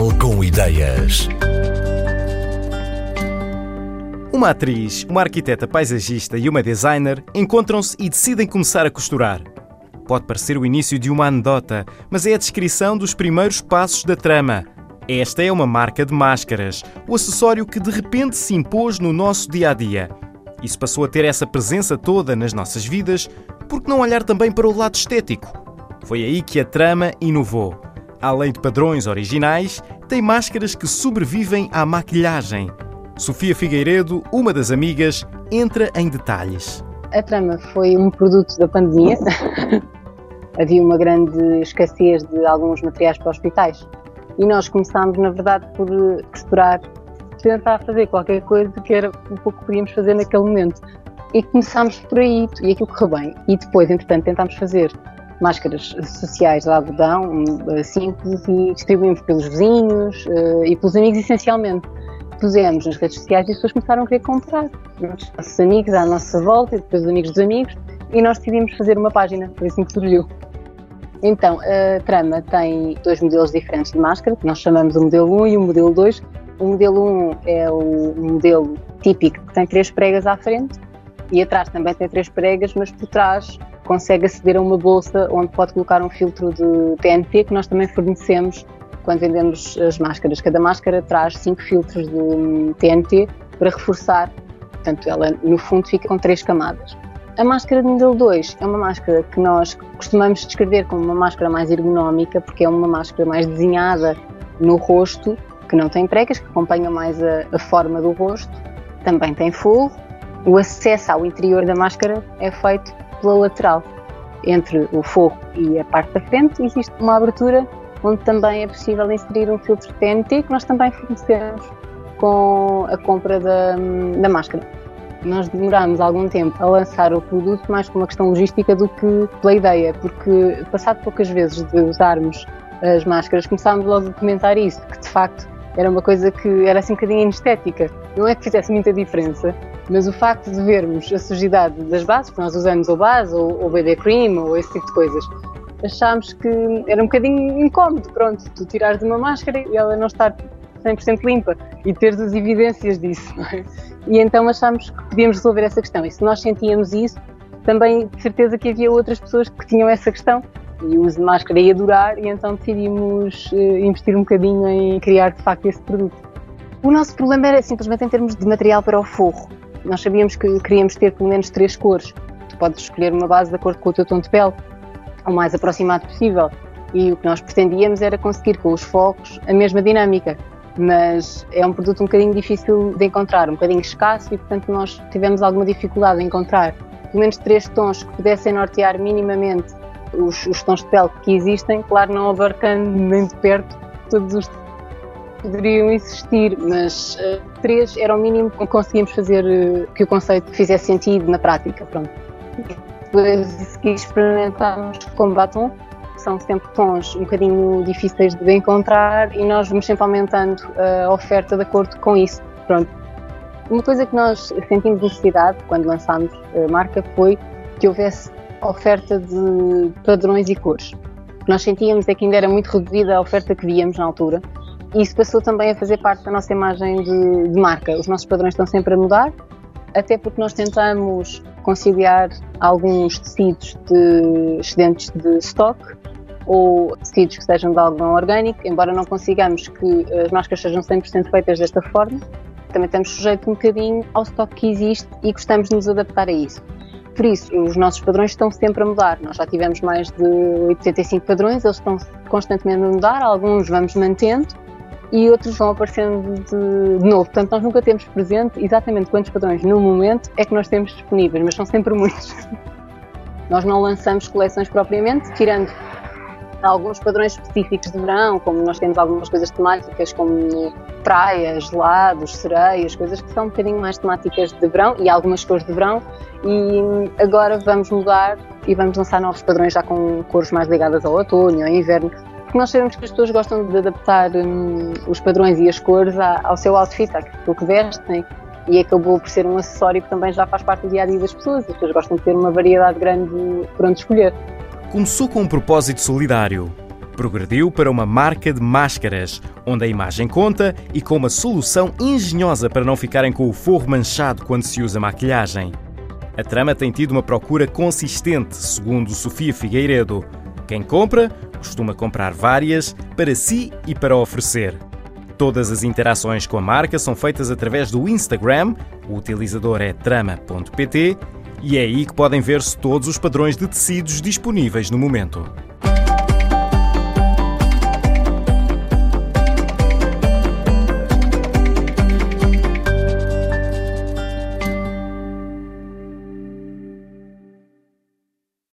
Portugal com ideias. Uma atriz, uma arquiteta paisagista e uma designer encontram-se e decidem começar a costurar. Pode parecer o início de uma anedota, mas é a descrição dos primeiros passos da trama. Esta é uma marca de máscaras, o acessório que de repente se impôs no nosso dia a dia. Isso passou a ter essa presença toda nas nossas vidas, por que não olhar também para o lado estético? Foi aí que a trama inovou. Além de padrões originais, tem máscaras que sobrevivem à maquilhagem. Sofia Figueiredo, uma das amigas, entra em detalhes. A trama foi um produto da pandemia. Havia uma grande escassez de alguns materiais para hospitais. E nós começámos, na verdade, por costurar, tentar fazer qualquer coisa que era um pouco que podíamos fazer naquele momento. E começámos por aí, e aquilo correu bem. E depois, entretanto, tentámos fazer máscaras sociais de algodão eh, simples e distribuímos pelos vizinhos uh, e pelos amigos essencialmente. Pusemos nas redes sociais e as pessoas começaram a querer comprar. Os nossos amigos à nossa volta e depois os amigos dos amigos e nós decidimos fazer uma página, foi assim que surgiu. Então, a trama tem dois modelos diferentes de máscara, que nós chamamos o modelo 1 e o modelo 2. O modelo 1 é o modelo típico que tem três pregas à frente e atrás também tem três pregas, mas por trás consegue aceder a uma bolsa onde pode colocar um filtro de TNT que nós também fornecemos quando vendemos as máscaras. Cada máscara traz cinco filtros de TNT para reforçar, portanto, ela no fundo fica com três camadas. A máscara de modelo 2 é uma máscara que nós costumamos descrever como uma máscara mais ergonómica, porque é uma máscara mais desenhada no rosto, que não tem pregas, que acompanha mais a, a forma do rosto. Também tem forro. O acesso ao interior da máscara é feito pela lateral. Entre o forro e a parte da frente existe uma abertura onde também é possível inserir um filtro TNT que nós também fornecemos com a compra da, da máscara. Nós demorámos algum tempo a lançar o produto mais por uma questão logística do que pela ideia, porque passado poucas vezes de usarmos as máscaras, começámos logo a comentar isso, que de facto era uma coisa que era assim um bocadinho inestética. Não é que fizesse muita diferença, mas o facto de vermos a sujidade das bases, que nós usamos ou base, ou, ou BB cream, ou esse tipo de coisas, achámos que era um bocadinho incómodo, pronto, tu tirares uma máscara e ela não estar 100% limpa e teres as evidências disso, é? E então achámos que podíamos resolver essa questão. E se nós sentíamos isso, também de certeza que havia outras pessoas que tinham essa questão e o uso de máscara ia durar e então decidimos uh, investir um bocadinho em criar de facto esse produto. O nosso problema era simplesmente em termos de material para o forro. Nós sabíamos que queríamos ter pelo menos três cores. Tu podes escolher uma base de acordo com o teu tom de pele, o mais aproximado possível. E o que nós pretendíamos era conseguir com os focos a mesma dinâmica. Mas é um produto um bocadinho difícil de encontrar, um bocadinho escasso e, portanto, nós tivemos alguma dificuldade em encontrar pelo menos três tons que pudessem nortear minimamente os, os tons de pele que existem, claro, não abarcando nem de perto todos os poderiam existir, mas uh, três era o mínimo que conseguimos fazer uh, que o conceito fizesse sentido na prática. Pronto. Depois experimentámos com batom, são sempre tons um bocadinho difíceis de encontrar e nós vamos sempre aumentando a oferta de acordo com isso. Pronto. Uma coisa que nós sentimos necessidade quando lançámos a marca foi que houvesse oferta de padrões e cores. Que nós sentíamos é que ainda era muito reduzida a oferta que víamos na altura. E isso passou também a fazer parte da nossa imagem de, de marca. Os nossos padrões estão sempre a mudar, até porque nós tentamos conciliar alguns tecidos de excedentes de stock ou tecidos que sejam de algodão orgânico, embora não consigamos que as máscaras sejam 100% feitas desta forma, também estamos sujeitos um bocadinho ao stock que existe e gostamos de nos adaptar a isso. Por isso, os nossos padrões estão sempre a mudar. Nós já tivemos mais de 85 padrões, eles estão constantemente a mudar, alguns vamos mantendo e outros vão aparecendo de, de, novo. Portanto, nós nunca temos presente exatamente quantos padrões no momento é que nós temos disponíveis, mas são sempre muitos. nós não lançamos coleções propriamente, tirando alguns padrões específicos de verão, como nós temos algumas coisas temáticas como praias, lados, sereias, coisas que são um bocadinho mais temáticas de verão e algumas cores de verão. E agora vamos mudar e vamos lançar novos padrões já com cores mais ligadas ao outono, ao inverno, porque nós sabemos que as pessoas gostam de adaptar hum, os padrões e as cores ao seu outfit, àquilo que vestem, e acabou por ser um acessório que também já faz parte do dia a dia das pessoas. As pessoas gostam de ter uma variedade grande por onde escolher. Começou com um propósito solidário. Progrediu para uma marca de máscaras, onde a imagem conta e com uma solução engenhosa para não ficarem com o forro manchado quando se usa maquilhagem. A trama tem tido uma procura consistente, segundo Sofia Figueiredo. Quem compra costuma comprar várias para si e para oferecer. Todas as interações com a marca são feitas através do Instagram, o utilizador é trama.pt, e é aí que podem ver-se todos os padrões de tecidos disponíveis no momento.